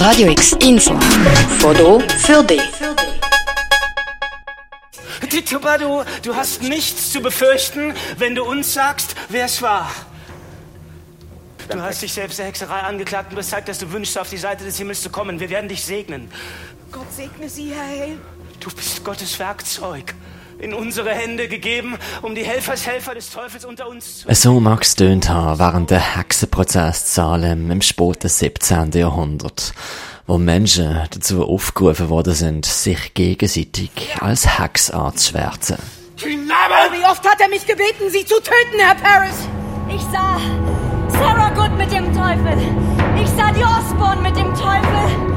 Radio X Info. Foto für dich. Tituba, du, du hast nichts zu befürchten, wenn du uns sagst, wer es war. Du hast dich selbst der Hexerei angeklagt und gezeigt, dass du wünschst, auf die Seite des Himmels zu kommen. Wir werden dich segnen. Gott segne Sie, Herr Hale. Du bist Gottes Werkzeug in unsere Hände gegeben, um die Helfershelfer des Teufels unter uns zu. So mag es tönt haben während der Hexenprozess Salem im späten 17. Jahrhundert, wo Menschen dazu aufgerufen worden sind, sich gegenseitig als Hex anzuschwärzen. Wie oft hat er mich gebeten, Sie zu töten, Herr Paris? Ich sah Sarah Good mit dem Teufel. Ich sah die Osborne mit dem Teufel.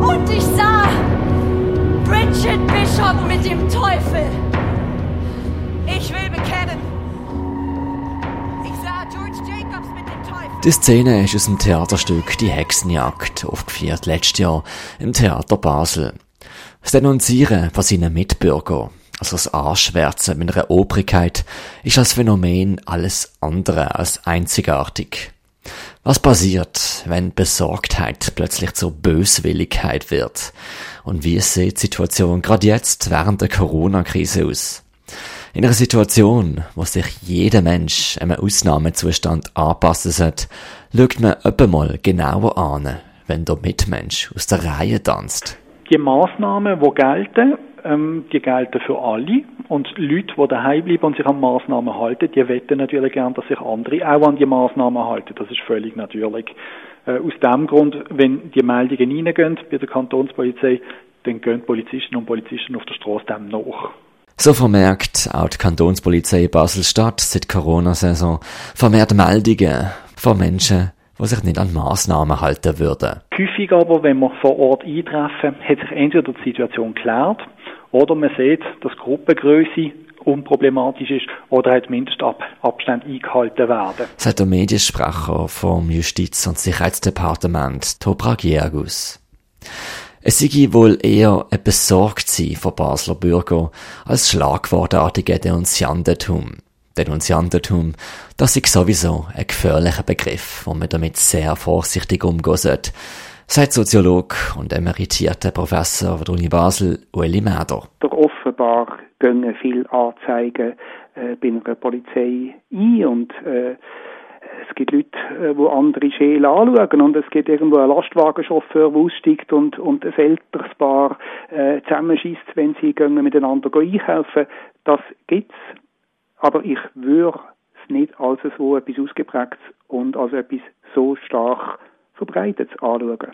Und ich sah Bridget Bishop mit dem Teufel. Ich will bekennen. Ich sah George Jacobs mit dem Teufel. Die Szene ist aus dem Theaterstück Die Hexenjagd, aufgeführt letztes Jahr im Theater Basel. Das Denunzieren von seinen Mitbürgern, also das Anschwärzen mit einer Obrigkeit, ist als Phänomen alles andere als einzigartig. Was passiert, wenn Besorgtheit plötzlich zur Böswilligkeit wird? Und wie sieht die Situation gerade jetzt während der Corona-Krise aus? In einer Situation, wo sich jeder Mensch einem Ausnahmezustand anpassen sollte, schaut man öppe mal genauer an, wenn der Mitmensch aus der Reihe tanzt. Die Massnahmen, die gelten, ähm, die gelten für alle. Und Leute, die daheim bleiben und sich an Massnahmen halten, die wetten natürlich gern, dass sich andere auch an die Massnahmen halten. Das ist völlig natürlich. Äh, aus dem Grund, wenn die Meldungen reingehen bei der Kantonspolizei, dann gehen Polizistinnen und Polizisten auf der Straße dem nach. So vermerkt auch die Kantonspolizei Basel-Stadt seit Corona-Saison vermehrt Meldungen von Menschen, die sich nicht an Massnahmen halten würden. Häufig aber, wenn wir vor Ort eintreffen, hat sich entweder die Situation geklärt oder man sieht, dass die Gruppengröße unproblematisch ist oder halt Mindestabstände eingehalten werden. Sagt der Mediensprecher vom Justiz- und Sicherheitsdepartement, Topra Giergus. Es sei wohl eher ein Besorgtsein von Basler Bürger als schlagwortartige Denunziantentum. Denunziantentum, das ist sowieso ein gefährlicher Begriff, wo man damit sehr vorsichtig umgehen sollte, sagt Soziolog und emeritierter Professor der Uni Basel, Ueli Mäder. Doch offenbar gehen viele Anzeigen äh, bei einer Polizei ein und äh, es gibt Leute, äh, die andere Schäle anschauen und es gibt irgendwo einen Lastwagenchauffeur, der aussteigt und, und ein älteres Paar äh, zusammenschießt, wenn sie gehen miteinander einkaufen. Das gibt's, aber ich würde es nicht als so etwas ausgeprägt und als etwas so stark verbreitet anschauen.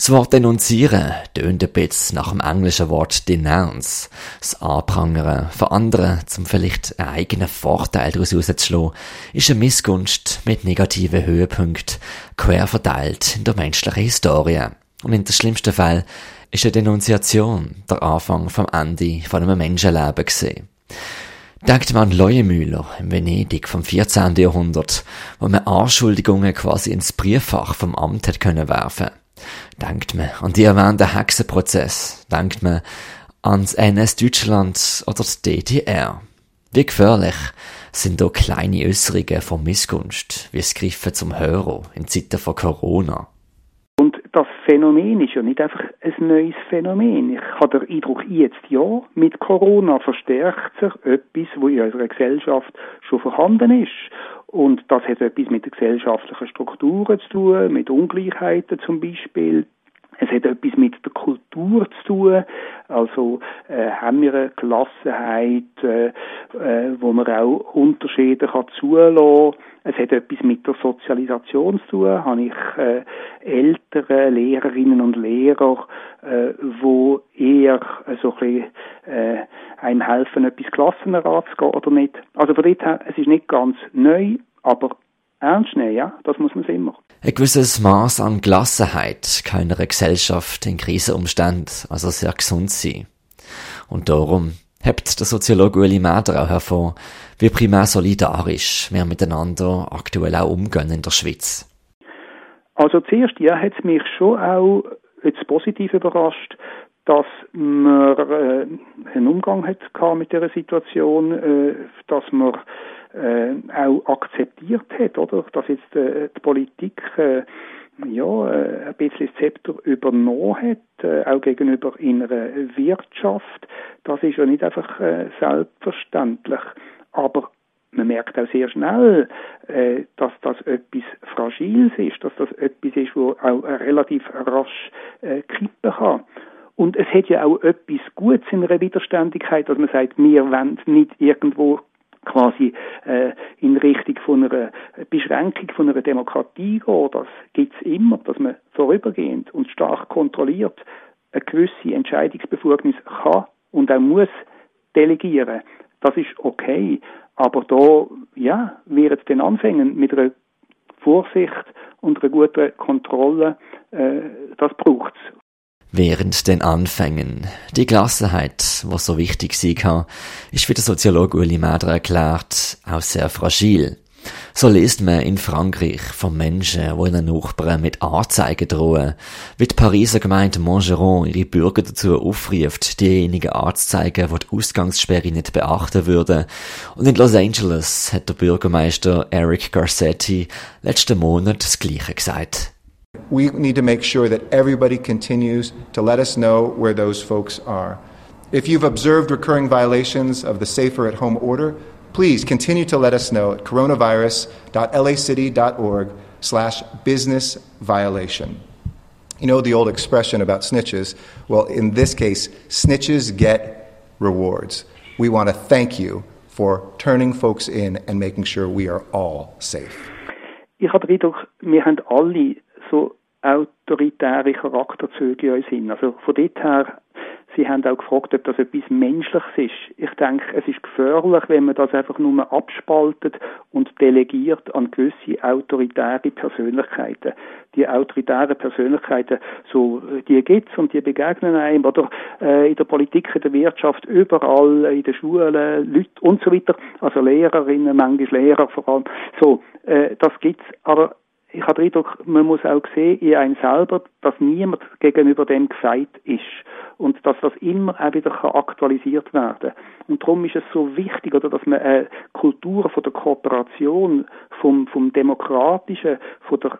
Das Wort denunzieren tönt ein bisschen nach dem englischen Wort denounce. Das Anprangern von anderen, zum vielleicht einen eigenen Vorteil daraus rauszuschlagen, ist eine Missgunst mit negativen Höhepunkten quer verteilt in der menschlichen Historie. Und in der schlimmsten Fall ist eine Denunziation der Anfang vom Ende von einem Menschenleben gesehen. Denkt man an Leuenmüller in Venedig vom 14. Jahrhundert, wo man Anschuldigungen quasi ins Brieffach vom Amt hat können werfen. Denkt man an die erwähnten Hexenprozess, denkt man ans NS-Deutschland oder die DDR. Wie gefährlich sind da kleine Äußerungen von Missgunst, wie es Griffen zum Hörer in Zeiten von Corona. Phänomen ist ja nicht einfach ein neues Phänomen. Ich habe den Eindruck, jetzt ja, mit Corona verstärkt sich etwas, wo in unserer Gesellschaft schon vorhanden ist. Und das hat etwas mit den gesellschaftlichen Strukturen zu tun, mit Ungleichheiten zum Beispiel. Es hat etwas mit der Kultur zu tun. Also äh, haben wir eine Gelassenheit, äh, äh, wo man auch Unterschiede kann zulassen Es hat etwas mit der Sozialisation zu tun. Habe ich äh, ältere Lehrerinnen und Lehrer, äh, wo eher äh, so ein bisschen, äh, einem helfen, etwas gelassener anzugehen oder nicht. Also von dort her, es ist nicht ganz neu, aber ernst nehmen, ja, das muss man immer. Ein gewisses Maß an Gelassenheit kann in einer Gesellschaft in Krisenumständen also sehr gesund sein. Und darum hebt der Soziologe Ueli Mäder auch hervor, wie primär solidarisch wir miteinander aktuell auch umgehen in der Schweiz. Also zuerst ja, hat es mich schon auch jetzt positiv überrascht, dass man äh, einen Umgang hat mit der Situation, äh, dass man äh, auch akzeptiert hat, oder? Dass jetzt äh, die Politik äh, ja, äh, ein bisschen das Zepter übernommen hat, äh, auch gegenüber innerer Wirtschaft. Das ist ja nicht einfach äh, selbstverständlich. Aber man merkt auch sehr schnell, äh, dass das etwas Fragiles ist, dass das etwas ist, wo auch relativ rasch äh, kippen kann. Und es hat ja auch etwas Gutes in einer Widerständigkeit, dass man sagt, wir wollen nicht irgendwo quasi äh, in Richtung von einer Beschränkung von einer Demokratie gehen. Das gibt's immer, dass man vorübergehend und stark kontrolliert eine gewisse Entscheidungsbefugnis kann und auch muss delegieren. Das ist okay. Aber da, ja, wird es dann anfangen mit einer Vorsicht und einer guten Kontrolle, äh, das braucht's. Während den Anfängen. Die Gelassenheit, was so wichtig sie kann, ist wie der Soziologe Uli Madra erklärt, auch sehr fragil. So liest man in Frankreich von Menschen, die ihren Nachbarn mit Anzeigen drohen, wie die Pariser Gemeinde Montgeron ihre Bürger dazu aufruft, diejenigen anzuzeigen, die die Ausgangssperre nicht beachten würden. Und in Los Angeles hat der Bürgermeister Eric Garcetti letzten Monat das Gleiche gesagt. We need to make sure that everybody continues to let us know where those folks are. If you've observed recurring violations of the Safer at Home order, please continue to let us know at coronavirus.lacity.org slash business violation. You know the old expression about snitches? Well, in this case, snitches get rewards. We want to thank you for turning folks in and making sure we are all safe. Ich habe den wir haben alle so autoritäre Charakterzüge in uns hin. Also von dort her Sie haben auch gefragt, ob das etwas Menschliches ist. Ich denke, es ist gefährlich, wenn man das einfach nur abspaltet und delegiert an gewisse autoritäre Persönlichkeiten. Die autoritären Persönlichkeiten, so, die gibt's und die begegnen einem, oder äh, in der Politik, in der Wirtschaft, überall, in den Schulen, Leute und so weiter, also Lehrerinnen, manchmal Lehrer vor allem. So, äh, das gibt's, aber ich habe den Eindruck, man muss auch sehen in einem selber, dass niemand gegenüber dem gesagt ist. Und dass das immer auch wieder aktualisiert werden Und darum ist es so wichtig, oder, dass man eine Kultur von der Kooperation, vom, vom Demokratischen, von der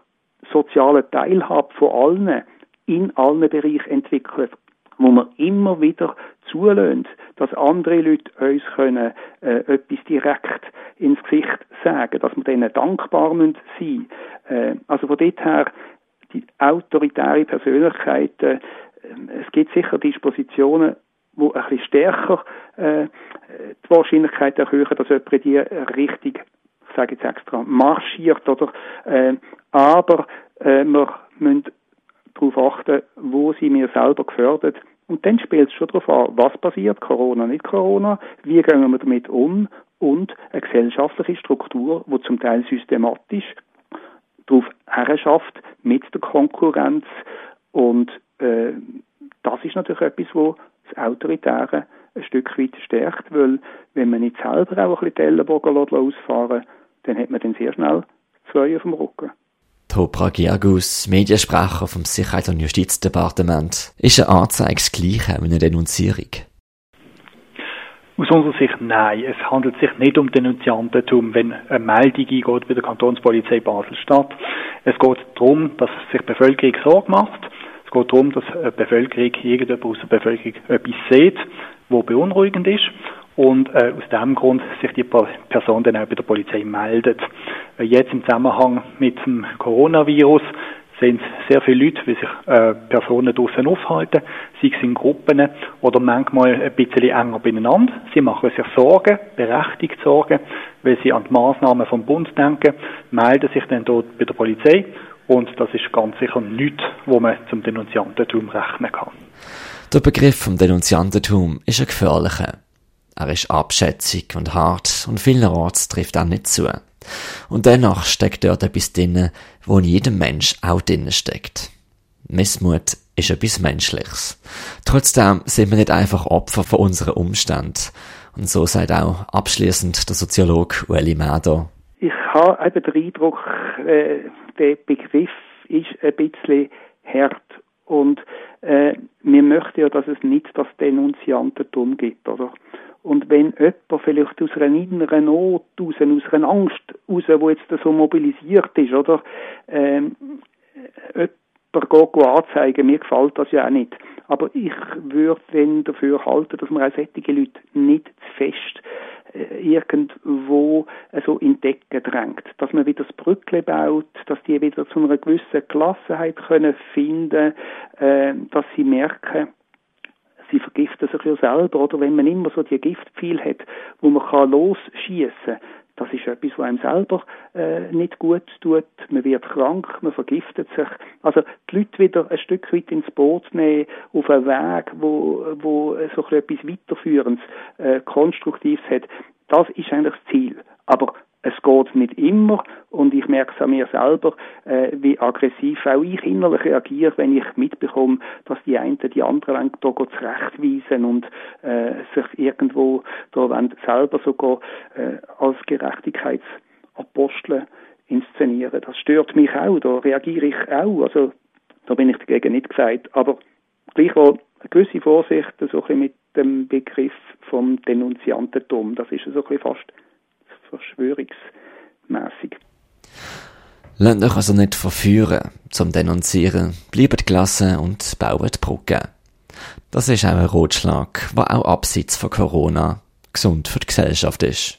sozialen Teilhabe von allen in allen Bereichen entwickelt wo man immer wieder zulässt, dass andere Leute uns können, äh, etwas direkt ins Gesicht sagen, dass wir denen dankbar sein müssen. Äh, also von dort her, die autoritäre Persönlichkeiten, äh, es gibt sicher Dispositionen, wo ein bisschen stärker äh, die Wahrscheinlichkeit erhöhen, dass jemand in die Richtung, ich sage jetzt extra, marschiert, oder, äh, aber äh, wir müssen darauf achten, wo sie mir selber gefördert. Und dann spielt es schon darauf an, was passiert, Corona, nicht Corona, wie gehen wir damit um und eine gesellschaftliche Struktur, wo zum Teil systematisch darauf herschafft mit der Konkurrenz und äh, das ist natürlich etwas, wo das Autoritäre ein Stück weit stärkt, weil wenn man nicht selber auch ein bisschen die Ellenbogen ausfahren dann hat man dann sehr schnell zwei auf dem Rücken. Topra Giagus, Mediensprecher vom Sicherheits- und Justizdepartement, ist eine Anzeige das Gleiche wie eine Denunzierung? Aus unserer Sicht nein. Es handelt sich nicht um Denunziantentum, wenn eine Meldung eingeht bei der Kantonspolizei Basel-Stadt. Es geht darum, dass sich die Bevölkerung Sorge macht. Es geht darum, dass die Bevölkerung, irgendjemand aus der Bevölkerung etwas sieht, wo beunruhigend ist und äh, aus dem Grund sich die Person dann auch bei der Polizei meldet. Äh, jetzt im Zusammenhang mit dem Coronavirus sind sehr viele Leute, wie sich äh, Personen draussen aufhalten, sei es in Gruppen oder manchmal ein bisschen enger beieinander. Sie machen sich Sorgen, berechtigt Sorgen, weil sie an die Massnahmen vom Bund denken, melden sich dann dort bei der Polizei und das ist ganz sicher nichts, wo man zum Denunziantentum rechnen kann. Der Begriff vom Denunziantentum ist ein gefährlicher. Er ist abschätzig und hart und vielerorts trifft er nicht zu. Und dennoch steckt dort etwas drin, wo in jedem Mensch auch drin steckt. Missmut ist etwas Menschliches. Trotzdem sind wir nicht einfach Opfer von unseren Umständen. Und so sagt auch abschließend der Soziologe Ueli Mado. Ich habe eben den Eindruck, äh, der Begriff ist ein bisschen hart. Und äh, wir möchten ja, dass es nicht das Denunziantentum gibt, oder? Und wenn jemand vielleicht aus einer inneren Not, aus einer Angst, raus, wo jetzt so mobilisiert ist, oder, ähm, jemand geht anzeigen, mir gefällt das ja auch nicht. Aber ich würde dann dafür halten, dass man auch solche Leute nicht zu fest äh, irgendwo äh, so in Decken drängt. Dass man wieder das Brückle baut, dass die wieder zu einer gewissen Gelassenheit können finden, äh, dass sie merken, sie vergiften sich ja selber, oder wenn man immer so die Giftpfeil hat, wo man kann losschießen das ist etwas, was einem selber äh, nicht gut tut. Man wird krank, man vergiftet sich. Also die Leute wieder ein Stück weit ins Boot nehmen, auf einen Weg, wo, wo so etwas Weiterführendes, äh, Konstruktives hat. Das ist eigentlich das Ziel. Aber es geht nicht immer. Und ich merke es an mir selber, äh, wie aggressiv auch ich innerlich reagiere, wenn ich mitbekomme, dass die einen die anderen da zurechtweisen und äh, sich irgendwo da selber sogar äh, als Gerechtigkeitsapostel inszenieren. Das stört mich auch, da reagiere ich auch, also da bin ich dagegen nicht gesagt, aber gleichwohl eine gewisse Vorsicht so ein mit dem Begriff vom Denunziantentum, das ist so ein bisschen fast verschwörungsmässig. Lasst euch also nicht verführen zum Denunzieren, bleibt gelassen und baut Brücken. Das ist auch ein Rotschlag, der auch abseits von Corona gesund für die Gesellschaft ist.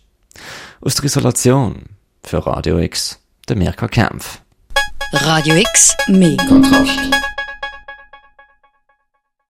Aus der Isolation für Radio X, der Mirka Kempf. Radio X, mehr Kontrast.